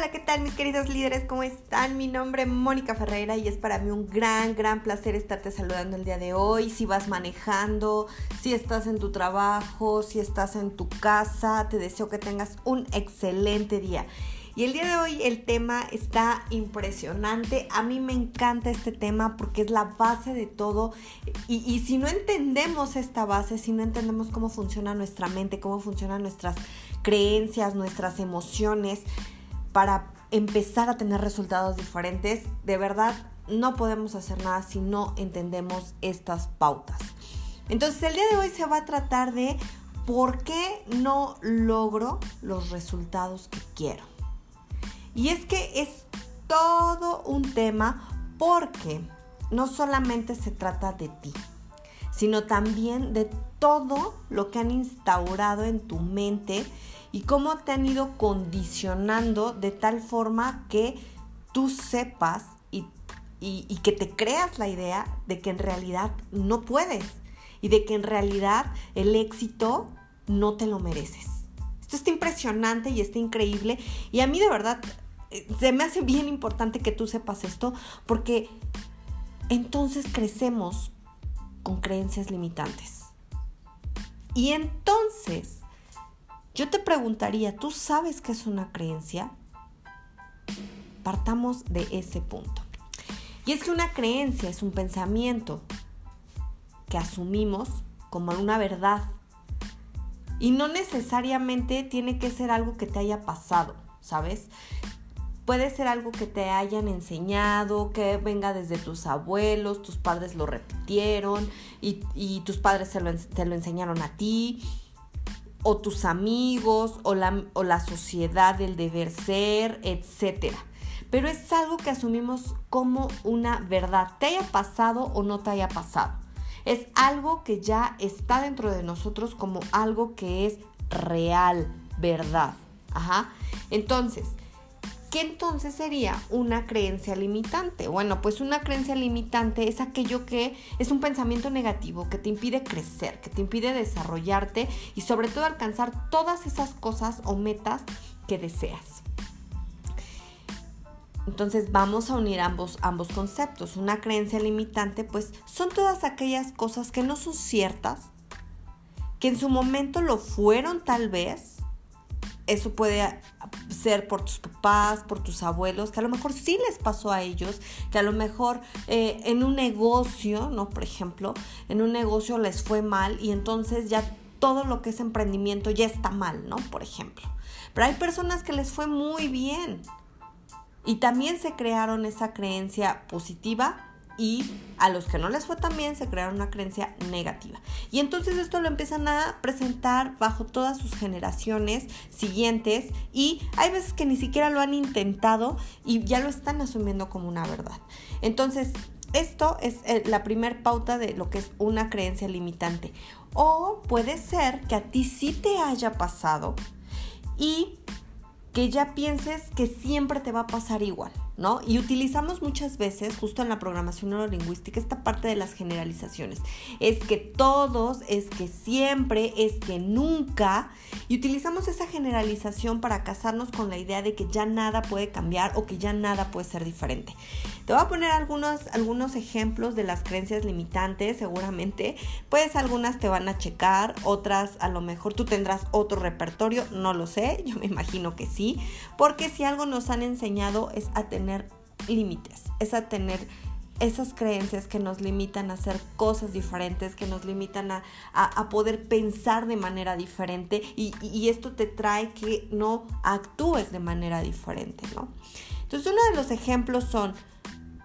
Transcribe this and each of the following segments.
Hola, ¿qué tal mis queridos líderes? ¿Cómo están? Mi nombre es Mónica Ferreira y es para mí un gran, gran placer estarte saludando el día de hoy. Si vas manejando, si estás en tu trabajo, si estás en tu casa, te deseo que tengas un excelente día. Y el día de hoy el tema está impresionante. A mí me encanta este tema porque es la base de todo. Y, y, si no entendemos esta base, si no entendemos cómo funciona nuestra mente, cómo funcionan nuestras creencias, nuestras emociones, para empezar a tener resultados diferentes, de verdad no podemos hacer nada si no entendemos estas pautas. Entonces el día de hoy se va a tratar de por qué no logro los resultados que quiero. Y es que es todo un tema porque no solamente se trata de ti, sino también de todo lo que han instaurado en tu mente y cómo te han ido condicionando de tal forma que tú sepas y, que te creas la idea de que en realidad no puedes y de que en realidad el éxito no te lo mereces. Esto está impresionante y está increíble y a mí de verdad eh, se me hace bien importante que tú sepas esto porque entonces crecemos con creencias limitantes. Y entonces yo te preguntaría, ¿tú sabes qué es una creencia? Partamos de ese punto. Y es que una creencia es un pensamiento que asumimos como una verdad. Y no necesariamente tiene que ser algo que te haya pasado, ¿sabes? Puede ser algo que te hayan enseñado, que venga desde tus abuelos, tus padres lo repitieron y, tus padres te lo enseñaron a ti o tus amigos o la, o la sociedad del deber ser, etc. Pero es algo que asumimos como una verdad, te haya pasado o no te haya pasado. Es algo que ya está dentro de nosotros como algo que es real, verdad. Ajá. Entonces, ¿Qué entonces sería una creencia limitante? Bueno, pues una creencia limitante es aquello que es un pensamiento negativo que te impide crecer, que te impide desarrollarte y sobre todo alcanzar todas esas cosas o metas que deseas. Entonces vamos a unir ambos, ambos conceptos. Una creencia limitante pues son todas aquellas cosas que no son ciertas, que en su momento lo fueron tal vez, eso puede ser por tus papás, por tus abuelos, que a lo mejor sí les pasó a ellos, que a lo mejor eh, en un negocio, ¿no? Por ejemplo, en un negocio les fue mal y entonces ya todo lo que es emprendimiento ya está mal, ¿no? Por ejemplo. Pero hay personas que les fue muy bien y también se crearon esa creencia positiva y a los que no les fue tan bien se crearon una creencia negativa. Y entonces esto lo empiezan a presentar bajo todas sus generaciones siguientes y hay veces que ni siquiera lo han intentado y ya lo están asumiendo como una verdad. Entonces, esto es eh, la primer pauta de lo que es una creencia limitante. O puede ser que a ti sí te haya pasado y que ya pienses que siempre te va a pasar igual. ¿No? Y utilizamos muchas veces, justo en la programación neurolingüística, esta parte de las generalizaciones. Es que todos, es que siempre, es que nunca. Y utilizamos esa generalización para casarnos con la idea de que ya nada puede cambiar o que ya nada puede ser diferente. Te voy a poner algunos, algunos ejemplos de las creencias limitantes, seguramente. Pues algunas te van a checar, otras a lo mejor tú tendrás otro repertorio, no lo sé, yo me imagino que sí, porque si algo nos han enseñado es a tener límites, es a tener esas creencias que nos limitan a hacer cosas diferentes, que nos limitan a, poder pensar de manera diferente y, y, esto te trae que no actúes de manera diferente, ¿no? Entonces uno de los ejemplos son,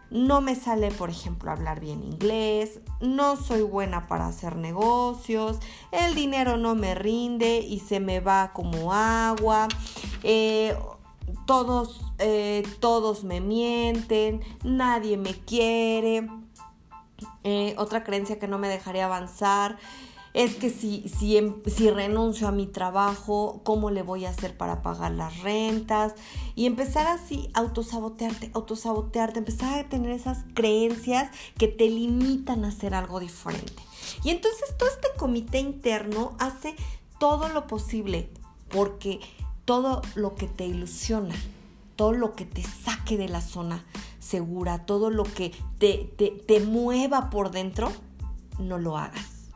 no me sale, por ejemplo, hablar bien inglés, no soy buena para hacer negocios, el dinero no me rinde y se me va como agua, eh, todos, eh, todos me mienten, nadie me quiere. Eh, otra creencia que no me dejaría avanzar es que si, si, em, si, renuncio a mi trabajo, ¿cómo le voy a hacer para pagar las rentas? Y empezar así, autosabotearte, autosabotearte, empezar a tener esas creencias que te limitan a hacer algo diferente. Y entonces todo este comité interno hace todo lo posible porque todo lo que te ilusiona, todo lo que te saque de la zona segura, todo lo que te, te, te mueva por dentro, no lo hagas.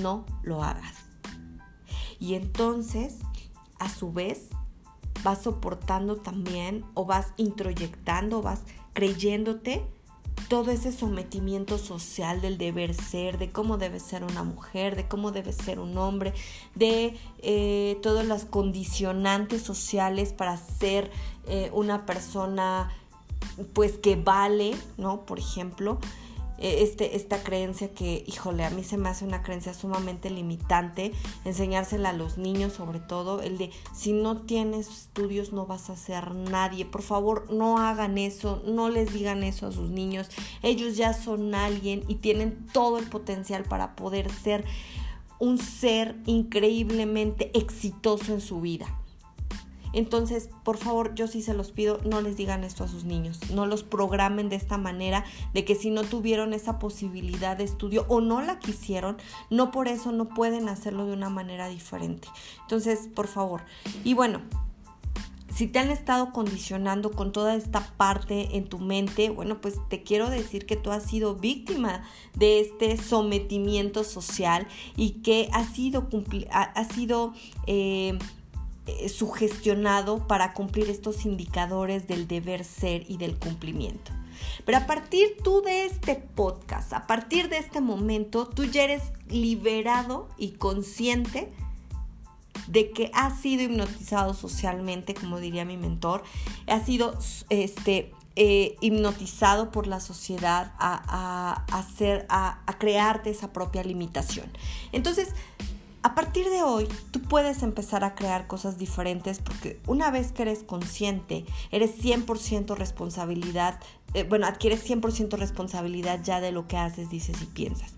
No lo hagas. Y entonces, a su vez, vas soportando también o vas introyectando, vas creyéndote todo ese sometimiento social del deber ser, de cómo debe ser una mujer, de cómo debe ser un hombre, de eh, todas las condicionantes sociales para ser eh, una persona pues que vale, ¿no? Por ejemplo, este, esta creencia que, híjole, a mí se me hace una creencia sumamente limitante, enseñársela a los niños sobre todo, el de si no tienes estudios no vas a ser nadie, por favor no hagan eso, no les digan eso a sus niños, ellos ya son alguien y tienen todo el potencial para poder ser un ser increíblemente exitoso en su vida. Entonces, por favor, yo sí se los pido, no les digan esto a sus niños, no los programen de esta manera, de que si no tuvieron esa posibilidad de estudio o no la quisieron, no por eso no pueden hacerlo de una manera diferente. Entonces, por favor. Y bueno, si te han estado condicionando con toda esta parte en tu mente, bueno, pues te quiero decir que tú has sido víctima de este sometimiento social y que ha sido, ha, sido eh, eh, sugestionado para cumplir estos indicadores del deber ser y del cumplimiento. Pero a partir tú de este podcast, a partir de este momento, tú ya eres liberado y consciente de que has sido hipnotizado socialmente, como diría mi mentor, has sido este, eh, hipnotizado por la sociedad a, hacer, a, a crearte esa propia limitación. Entonces, a partir de hoy, tú puedes empezar a crear cosas diferentes porque una vez que eres consciente, eres 100% responsabilidad, eh, bueno, adquieres 100% responsabilidad ya de lo que haces, dices y piensas.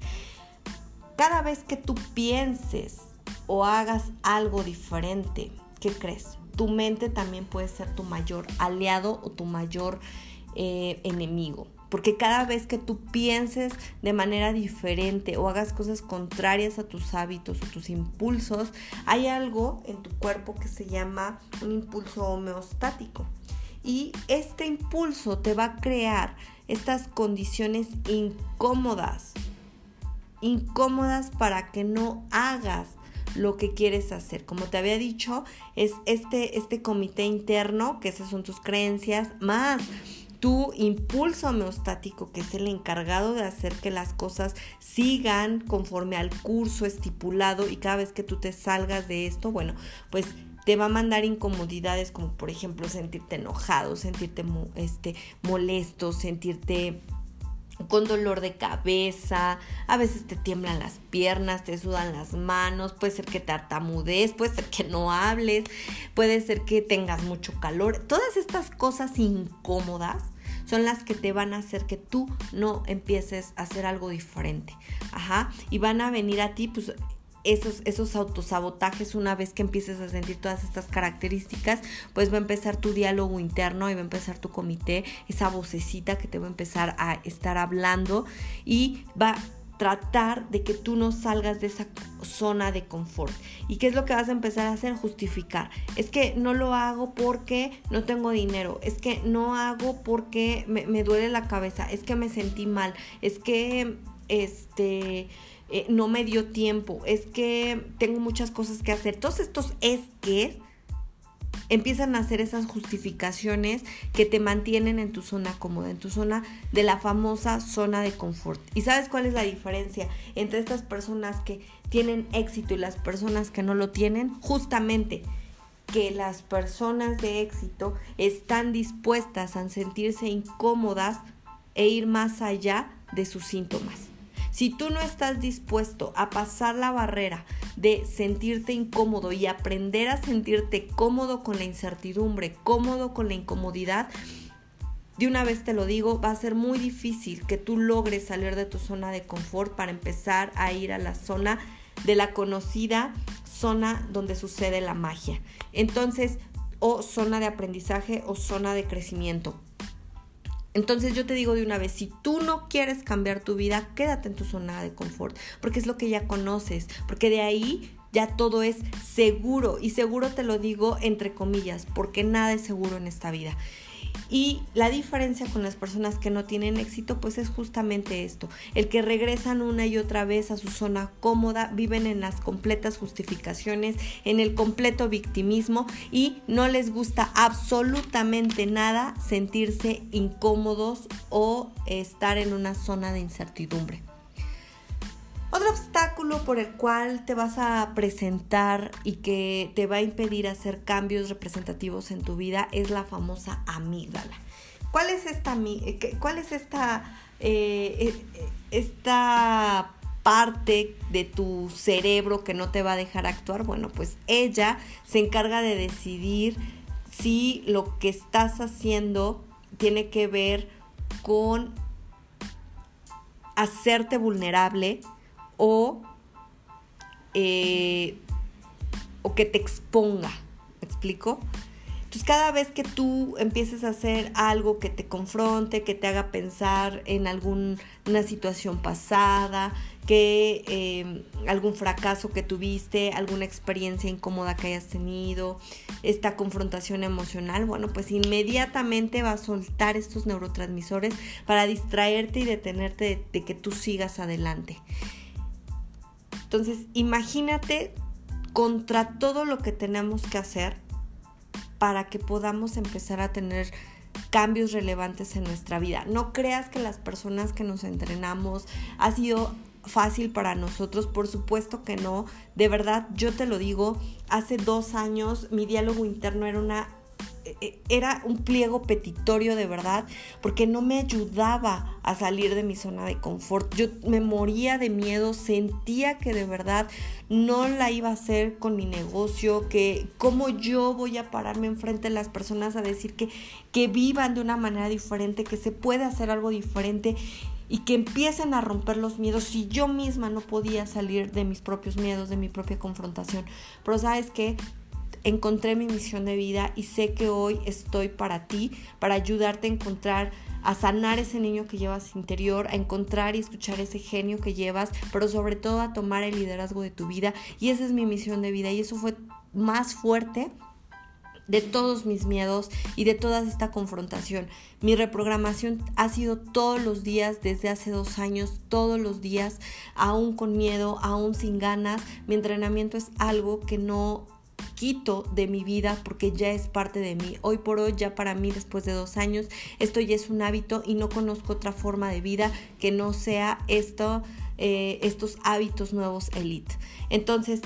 Cada vez que tú pienses o hagas algo diferente, ¿qué crees? Tu mente también puede ser tu mayor aliado o tu mayor eh, enemigo. Porque cada vez que tú pienses de manera diferente o hagas cosas contrarias a tus hábitos o tus impulsos, hay algo en tu cuerpo que se llama un impulso homeostático. Y este impulso te va a crear estas condiciones incómodas. Incómodas para que no hagas lo que quieres hacer. Como te había dicho, es este, este comité interno, que esas son tus creencias, más tu impulso homeostático, que es el encargado de hacer que las cosas sigan conforme al curso estipulado y cada vez que tú te salgas de esto, bueno, pues te va a mandar incomodidades como por ejemplo sentirte enojado, sentirte este, molesto, sentirte con dolor de cabeza, a veces te tiemblan las piernas, te sudan las manos, puede ser que tartamudees, puede ser que no hables, puede ser que tengas mucho calor. Todas estas cosas incómodas son las que te van a hacer que tú no empieces a hacer algo diferente. Ajá. Y van a venir a ti, pues esos, esos autosabotajes, una vez que empieces a sentir todas estas características, pues va a empezar tu diálogo interno y va a empezar tu comité, esa vocecita que te va a empezar a estar hablando y va tratar de que tú no salgas de esa zona de confort. ¿Y qué es lo que vas a empezar a hacer? Justificar. Es que no lo hago porque no tengo dinero. Es que no hago porque me, duele la cabeza. Es que me sentí mal. Es que este eh, no me dio tiempo. Es que tengo muchas cosas que hacer. Todos estos es que empiezan a hacer esas justificaciones que te mantienen en tu zona cómoda, en tu zona de la famosa zona de confort. ¿Y sabes cuál es la diferencia entre estas personas que tienen éxito y las personas que no lo tienen? Justamente que las personas de éxito están dispuestas a sentirse incómodas e ir más allá de sus síntomas. Si tú no estás dispuesto a pasar la barrera de sentirte incómodo y aprender a sentirte cómodo con la incertidumbre, cómodo con la incomodidad, de una vez te lo digo, va a ser muy difícil que tú logres salir de tu zona de confort para empezar a ir a la zona de la conocida zona donde sucede la magia. Entonces, o zona de aprendizaje o zona de crecimiento. Entonces yo te digo de una vez, si tú no quieres cambiar tu vida, quédate en tu zona de confort, porque es lo que ya conoces, porque de ahí ya todo es seguro y seguro te lo digo entre comillas, porque nada es seguro en esta vida. Y la diferencia con las personas que no tienen éxito, pues es justamente esto, el que regresan una y otra vez a su zona cómoda, viven en las completas justificaciones, en el completo victimismo y no les gusta absolutamente nada sentirse incómodos o estar en una zona de incertidumbre. Otro obstáculo por el cual te vas a presentar y que te va a impedir hacer cambios representativos en tu vida es la famosa amígdala. ¿Cuál es esta, eh, cuál es esta, eh, eh, esta parte de tu cerebro que no te va a dejar actuar? Bueno, pues ella se encarga de decidir si lo que estás haciendo tiene que ver con hacerte vulnerable o, eh, o que te exponga. ¿Me explico? Entonces cada vez que tú empieces a hacer algo que te confronte, que te haga pensar en alguna situación pasada, que eh, algún fracaso que tuviste, alguna experiencia incómoda que hayas tenido, esta confrontación emocional, bueno, pues inmediatamente va a soltar estos neurotransmisores para distraerte y detenerte de que tú sigas adelante. Entonces, imagínate contra todo lo que tenemos que hacer para que podamos empezar a tener cambios relevantes en nuestra vida. No creas que las personas que nos entrenamos ha sido fácil para nosotros, por supuesto que no. De verdad, yo te lo digo, hace dos años mi diálogo interno era una era un pliego petitorio de verdad, porque no me ayudaba a salir de mi zona de confort. Yo me moría de miedo, sentía que de verdad no la iba a hacer con mi negocio, que cómo yo voy a pararme enfrente de las personas a decir que, que vivan de una manera diferente, que se puede hacer algo diferente y que empiecen a romper los miedos si yo misma no podía salir de mis propios miedos, de mi propia confrontación. Pero sabes que encontré mi misión de vida y sé que hoy estoy para ti, para ayudarte a encontrar a sanar ese niño que llevas interior, a encontrar y escuchar ese genio que llevas, pero sobre todo a tomar el liderazgo de tu vida. Y esa es mi misión de vida y eso fue más fuerte de todos mis miedos y de toda esta confrontación. Mi reprogramación ha sido todos los días desde hace dos años, todos los días, aún con miedo, aún sin ganas. Mi entrenamiento es algo que no quito de mi vida porque ya es parte de mí. Hoy por hoy, ya para mí, después de dos años, esto ya es un hábito y no conozco otra forma de vida que no sea esto, eh, estos hábitos nuevos elite. Entonces,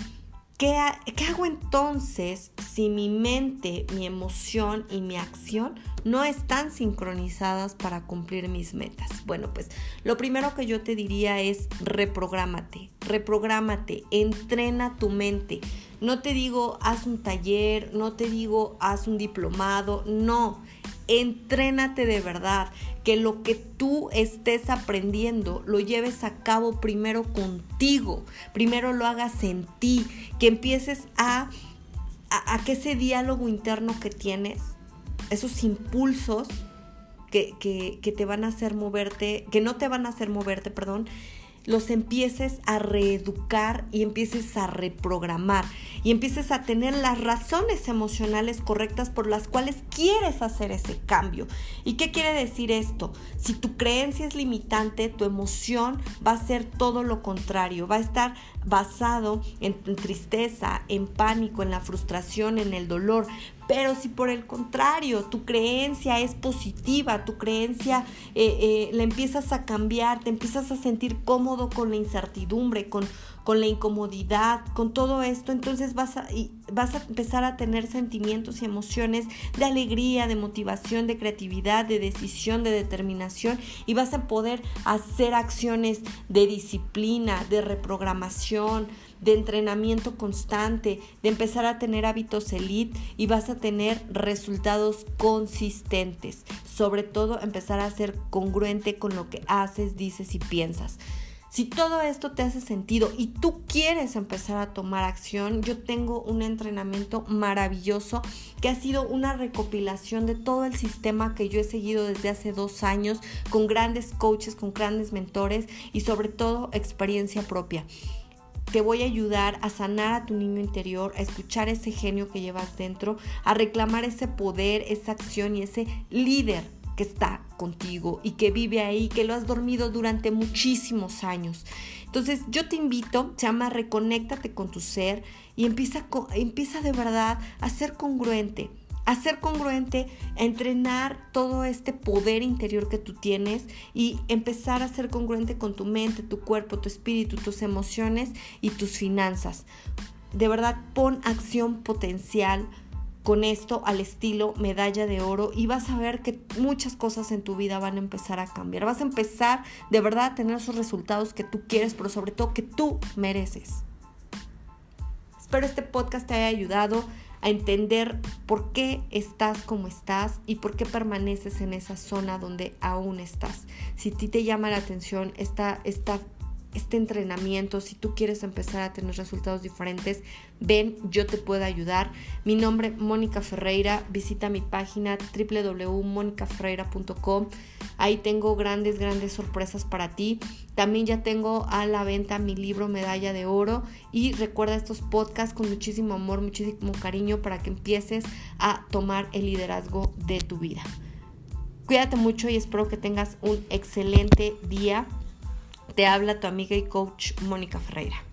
¿Qué, ¿Qué, hago entonces si mi mente, mi emoción y mi acción no están sincronizadas para cumplir mis metas? Bueno, pues lo primero que yo te diría es reprográmate, reprográmate, entrena tu mente. No te digo haz un taller, no te digo haz un diplomado, no. Entrénate de verdad, que lo que tú estés aprendiendo lo lleves a cabo primero contigo, primero lo hagas en ti, que empieces a, a, que ese diálogo interno que tienes, esos impulsos que, que, que, te van a hacer moverte, que no te van a hacer moverte, perdón, los empieces a reeducar y empieces a reprogramar y empieces a tener las razones emocionales correctas por las cuales quieres hacer ese cambio. ¿Y qué quiere decir esto? Si tu creencia es limitante, tu emoción va a ser todo lo contrario, va a estar basado en, tristeza, en pánico, en la frustración, en el dolor, pero si por el contrario tu creencia es positiva, tu creencia eh, eh, la empiezas a cambiar, te empiezas a sentir cómodo con la incertidumbre, con, con la incomodidad, con todo esto, entonces vas a, vas a empezar a tener sentimientos y emociones de alegría, de motivación, de creatividad, de decisión, de determinación y vas a poder hacer acciones de disciplina, de reprogramación, de entrenamiento constante, de empezar a tener hábitos elite y vas a tener resultados consistentes. Sobre todo empezar a ser congruente con lo que haces, dices y piensas. Si todo esto te hace sentido y tú quieres empezar a tomar acción, yo tengo un entrenamiento maravilloso que ha sido una recopilación de todo el sistema que yo he seguido desde hace dos años con grandes coaches, con grandes mentores y sobre todo experiencia propia te voy a ayudar a sanar a tu niño interior, a escuchar ese genio que llevas dentro, a reclamar ese poder, esa acción y ese líder que está contigo y que vive ahí, que lo has dormido durante muchísimos años. Entonces yo te invito, se llama Reconéctate con tu ser y empieza, empieza de verdad a ser congruente a ser congruente, entrenar todo este poder interior que tú tienes y empezar a ser congruente con tu mente, tu cuerpo, tu espíritu, tus emociones y tus finanzas. De verdad, pon acción potencial con esto al estilo medalla de oro y vas a ver que muchas cosas en tu vida van a empezar a cambiar. Vas a empezar de verdad a tener esos resultados que tú quieres, pero sobre todo que tú mereces. Espero este podcast te haya ayudado a entender por qué estás como estás y por qué permaneces en esa zona donde aún estás. Si a ti te llama la atención esta, esta este entrenamiento, si tú quieres empezar a tener resultados diferentes, ven, yo te puedo ayudar. Mi nombre Mónica Ferreira, visita mi página www.monicaferreira.com. Ahí tengo grandes, grandes sorpresas para ti. También ya tengo a la venta mi libro Medalla de Oro y recuerda estos podcasts con muchísimo amor, muchísimo cariño para que empieces a tomar el liderazgo de tu vida. Cuídate mucho y espero que tengas un excelente día. Te habla tu amiga y coach Mónica Ferreira.